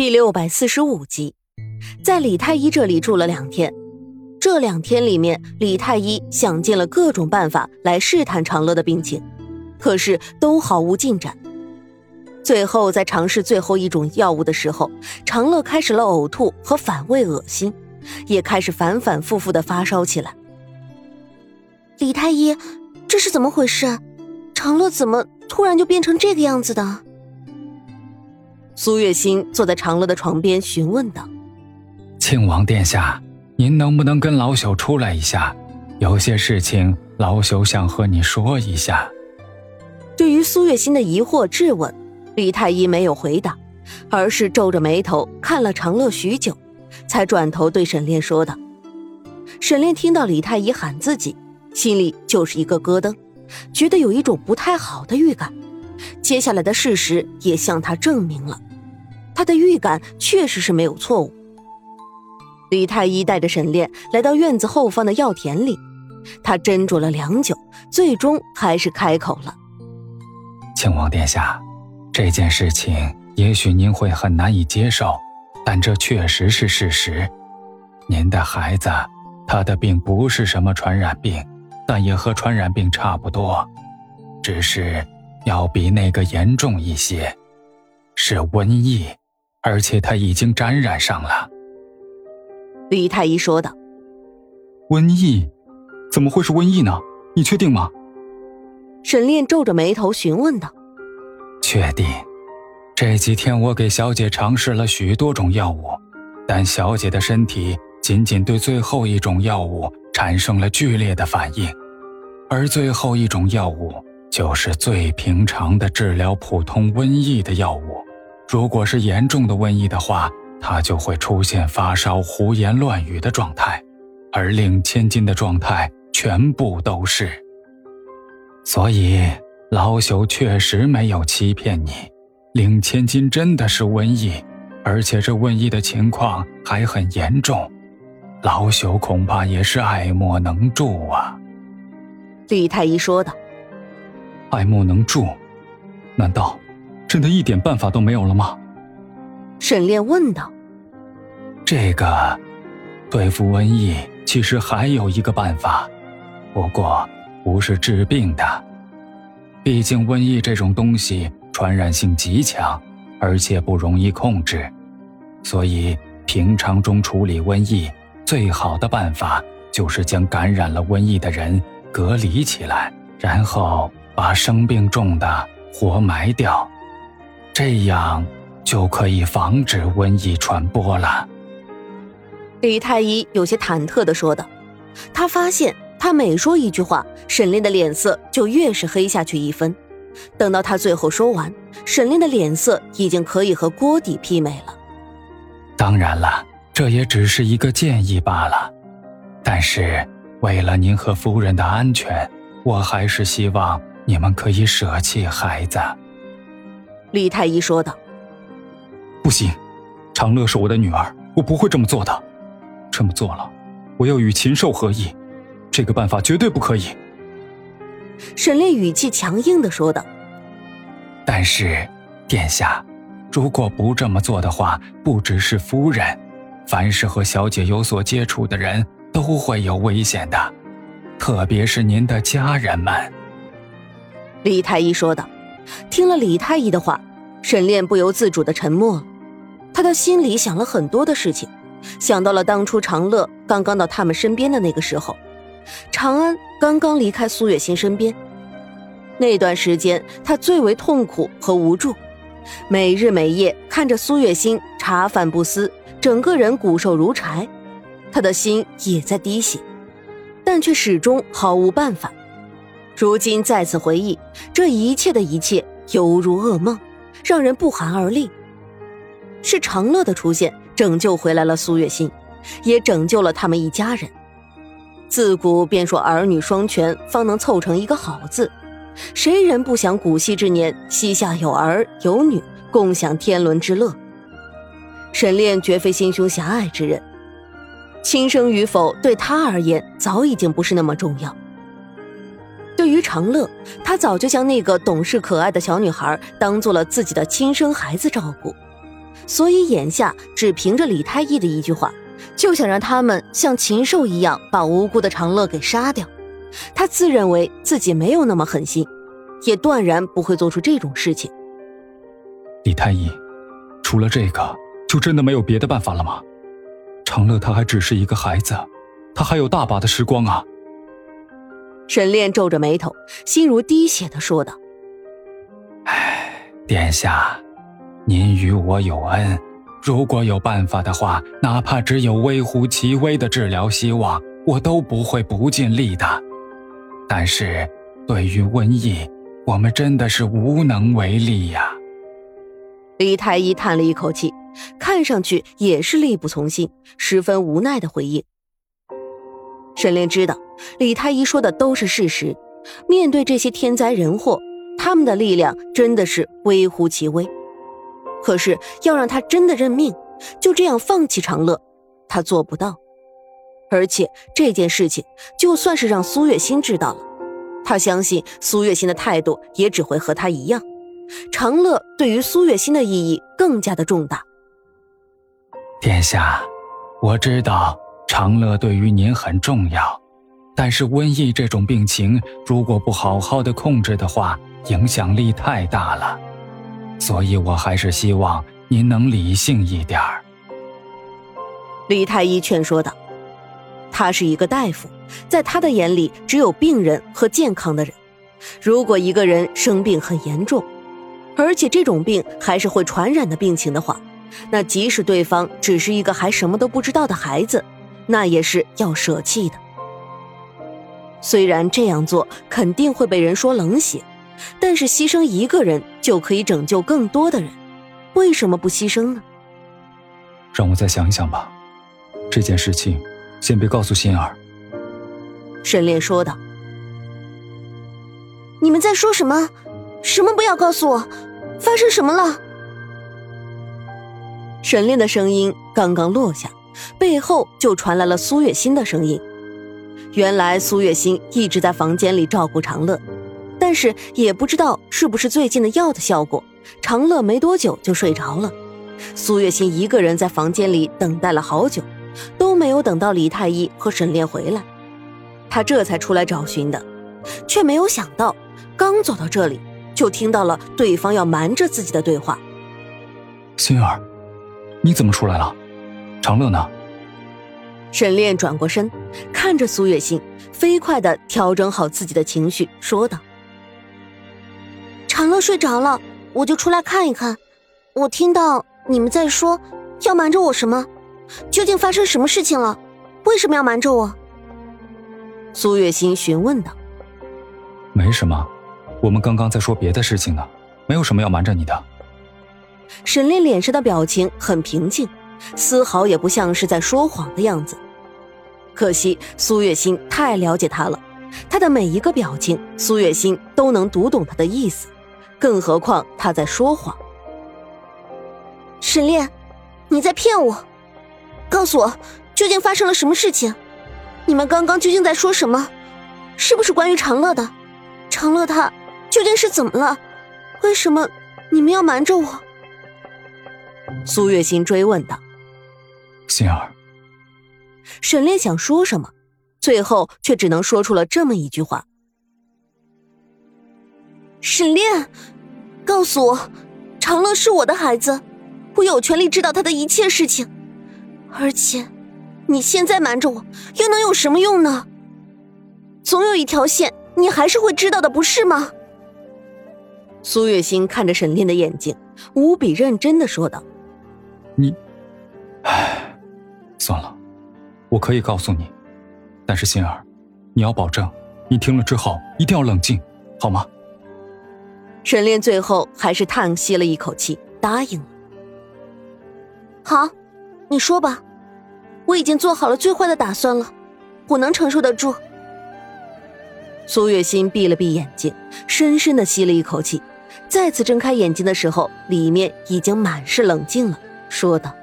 第六百四十五集，在李太医这里住了两天。这两天里面，李太医想尽了各种办法来试探长乐的病情，可是都毫无进展。最后，在尝试最后一种药物的时候，长乐开始了呕吐和反胃恶心，也开始反反复复的发烧起来。李太医，这是怎么回事？长乐怎么突然就变成这个样子的？苏月心坐在长乐的床边询问道：“庆王殿下，您能不能跟老朽出来一下？有些事情老朽想和你说一下。”对于苏月心的疑惑质问，李太医没有回答，而是皱着眉头看了长乐许久，才转头对沈炼说道：“沈炼听到李太医喊自己，心里就是一个咯噔，觉得有一种不太好的预感。接下来的事实也向他证明了。”他的预感确实是没有错误。李太医带着沈炼来到院子后方的药田里，他斟酌了良久，最终还是开口了：“庆王殿下，这件事情也许您会很难以接受，但这确实是事实。您的孩子，他的病不是什么传染病，但也和传染病差不多，只是要比那个严重一些，是瘟疫。”而且他已经沾染上了。李太医说道：“瘟疫？怎么会是瘟疫呢？你确定吗？”沈炼皱着眉头询问道：“确定。这几天我给小姐尝试了许多种药物，但小姐的身体仅仅对最后一种药物产生了剧烈的反应，而最后一种药物就是最平常的治疗普通瘟疫的药物。”如果是严重的瘟疫的话，他就会出现发烧、胡言乱语的状态，而令千金的状态全部都是。所以老朽确实没有欺骗你，令千金真的是瘟疫，而且这瘟疫的情况还很严重，老朽恐怕也是爱莫能助啊。李太医说道：“爱莫能助，难道？”真的一点办法都没有了吗？沈炼问道。这个，对付瘟疫其实还有一个办法，不过不是治病的。毕竟瘟疫这种东西传染性极强，而且不容易控制，所以平常中处理瘟疫最好的办法就是将感染了瘟疫的人隔离起来，然后把生病重的活埋掉。这样就可以防止瘟疫传播了。李太医有些忐忑的说道：“他发现他每说一句话，沈炼的脸色就越是黑下去一分。等到他最后说完，沈炼的脸色已经可以和锅底媲美了。当然了，这也只是一个建议罢了。但是为了您和夫人的安全，我还是希望你们可以舍弃孩子。”李太医说道：“不行，长乐是我的女儿，我不会这么做的。这么做了，我要与禽兽合一，这个办法绝对不可以。”沈烈语气强硬的说道：“但是，殿下，如果不这么做的话，不只是夫人，凡是和小姐有所接触的人都会有危险的，特别是您的家人们。”李太医说道。听了李太医的话，沈炼不由自主的沉默了。他的心里想了很多的事情，想到了当初长乐刚刚到他们身边的那个时候，长安刚刚离开苏月心身边，那段时间他最为痛苦和无助，每日每夜看着苏月心茶饭不思，整个人骨瘦如柴，他的心也在滴血，但却始终毫无办法。如今再次回忆这一切的一切，犹如噩梦，让人不寒而栗。是长乐的出现拯救回来了苏月心，也拯救了他们一家人。自古便说儿女双全，方能凑成一个好字。谁人不想古稀之年膝下有儿有女，共享天伦之乐？沈炼绝非心胸狭隘之人，亲生与否对他而言早已经不是那么重要。对于长乐，他早就将那个懂事可爱的小女孩当做了自己的亲生孩子照顾。所以眼下只凭着李太医的一句话，就想让他们像禽兽一样把无辜的长乐给杀掉。他自认为自己没有那么狠心，也断然不会做出这种事情。李太医，除了这个，就真的没有别的办法了吗？长乐他还只是一个孩子，他还有大把的时光啊。沈炼皱着眉头，心如滴血的说道：“唉，殿下，您与我有恩，如果有办法的话，哪怕只有微乎其微的治疗希望，我都不会不尽力的。但是，对于瘟疫，我们真的是无能为力呀。”李太医叹了一口气，看上去也是力不从心，十分无奈的回应。沈炼知道李太医说的都是事实，面对这些天灾人祸，他们的力量真的是微乎其微。可是要让他真的认命，就这样放弃长乐，他做不到。而且这件事情，就算是让苏月心知道了，他相信苏月心的态度也只会和他一样。长乐对于苏月心的意义更加的重大。殿下，我知道。长乐对于您很重要，但是瘟疫这种病情，如果不好好的控制的话，影响力太大了。所以我还是希望您能理性一点儿。李太医劝说道：“他是一个大夫，在他的眼里，只有病人和健康的人。如果一个人生病很严重，而且这种病还是会传染的病情的话，那即使对方只是一个还什么都不知道的孩子。”那也是要舍弃的。虽然这样做肯定会被人说冷血，但是牺牲一个人就可以拯救更多的人，为什么不牺牲呢？让我再想一想吧。这件事情，先别告诉心儿。沈炼说道：“你们在说什么？什么不要告诉我？发生什么了？”沈炼的声音刚刚落下。背后就传来了苏月心的声音。原来苏月心一直在房间里照顾长乐，但是也不知道是不是最近的药的效果，长乐没多久就睡着了。苏月心一个人在房间里等待了好久，都没有等到李太医和沈炼回来，他这才出来找寻的，却没有想到，刚走到这里，就听到了对方要瞒着自己的对话。心儿，你怎么出来了？长乐呢？沈炼转过身，看着苏月心，飞快的调整好自己的情绪，说道：“长乐睡着了，我就出来看一看。我听到你们在说要瞒着我什么？究竟发生什么事情了？为什么要瞒着我？”苏月心询问道：“没什么，我们刚刚在说别的事情呢，没有什么要瞒着你的。”沈炼脸上的表情很平静。丝毫也不像是在说谎的样子，可惜苏月心太了解他了，他的每一个表情，苏月心都能读懂他的意思，更何况他在说谎。沈炼，你在骗我，告诉我究竟发生了什么事情？你们刚刚究竟在说什么？是不是关于长乐的？长乐他究竟是怎么了？为什么你们要瞒着我？苏月心追问道。心儿，沈炼想说什么，最后却只能说出了这么一句话：“沈炼，告诉我，长乐是我的孩子，我有权利知道他的一切事情。而且，你现在瞒着我，又能有什么用呢？总有一条线，你还是会知道的，不是吗？”苏月心看着沈炼的眼睛，无比认真的说道：“你，唉。”算了，我可以告诉你，但是心儿，你要保证，你听了之后一定要冷静，好吗？沈炼最后还是叹息了一口气，答应了。好，你说吧，我已经做好了最坏的打算了，我能承受得住。苏月心闭了闭眼睛，深深的吸了一口气，再次睁开眼睛的时候，里面已经满是冷静了，说道。